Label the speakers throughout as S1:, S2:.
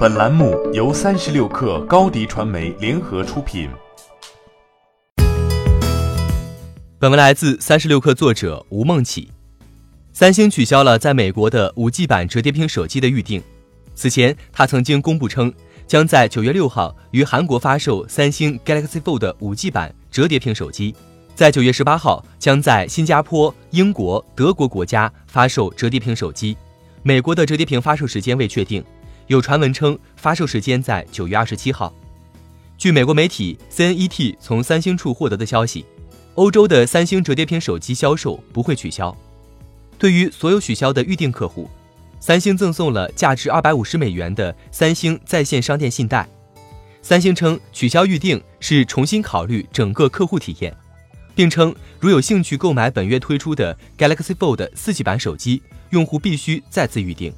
S1: 本栏目由三十六氪高低传媒联合出品。
S2: 本文来自三十六氪作者吴梦起。三星取消了在美国的五 G 版折叠屏手机的预定。此前，他曾经公布称，将在九月六号于韩国发售三星 Galaxy Fold 五 G 版折叠屏手机，在九月十八号将在新加坡、英国、德国国家发售折叠屏手机。美国的折叠屏发售时间未确定，有传闻称发售时间在九月二十七号。据美国媒体 CNET 从三星处获得的消息，欧洲的三星折叠屏手机销售不会取消。对于所有取消的预定客户，三星赠送了价值二百五十美元的三星在线商店信贷。三星称取消预定是重新考虑整个客户体验，并称如有兴趣购买本月推出的 Galaxy Fold 四 G 版手机，用户必须再次预定。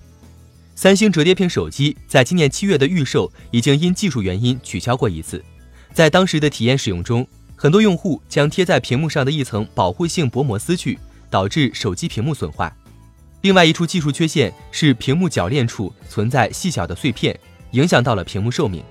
S2: 三星折叠屏手机在今年七月的预售已经因技术原因取消过一次，在当时的体验使用中，很多用户将贴在屏幕上的一层保护性薄膜撕去。导致手机屏幕损坏。另外一处技术缺陷是屏幕铰链处存在细小的碎片，影响到了屏幕寿命。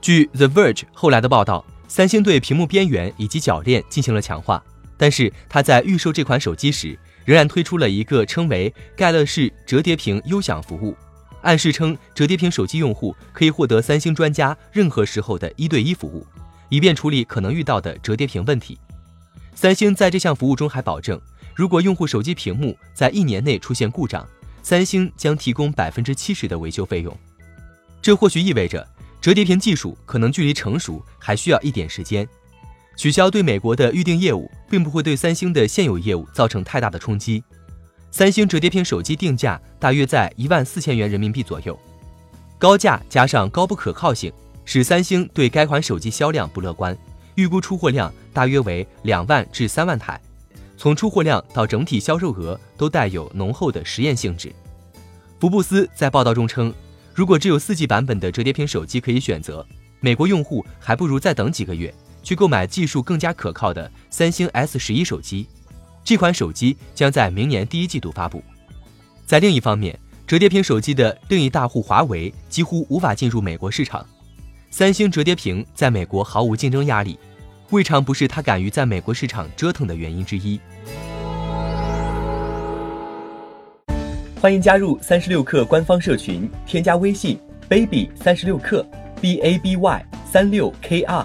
S2: 据 The Verge 后来的报道，三星对屏幕边缘以及铰链进行了强化，但是它在预售这款手机时，仍然推出了一个称为“盖乐式折叠屏优享服务”，暗示称折叠屏手机用户可以获得三星专家任何时候的一对一服务，以便处理可能遇到的折叠屏问题。三星在这项服务中还保证。如果用户手机屏幕在一年内出现故障，三星将提供百分之七十的维修费用。这或许意味着折叠屏技术可能距离成熟还需要一点时间。取消对美国的预定业务，并不会对三星的现有业务造成太大的冲击。三星折叠屏手机定价大约在一万四千元人民币左右，高价加上高不可靠性，使三星对该款手机销量不乐观，预估出货量大约为两万至三万台。从出货量到整体销售额都带有浓厚的实验性质。福布斯在报道中称，如果只有四 G 版本的折叠屏手机可以选择，美国用户还不如再等几个月，去购买技术更加可靠的三星 S 十一手机。这款手机将在明年第一季度发布。在另一方面，折叠屏手机的另一大户华为几乎无法进入美国市场，三星折叠屏在美国毫无竞争压力。未尝不是它敢于在美国市场折腾的原因之一。欢迎加入三十六氪官方社群，添加微信 baby 三十六氪 b a b y 三六 k r，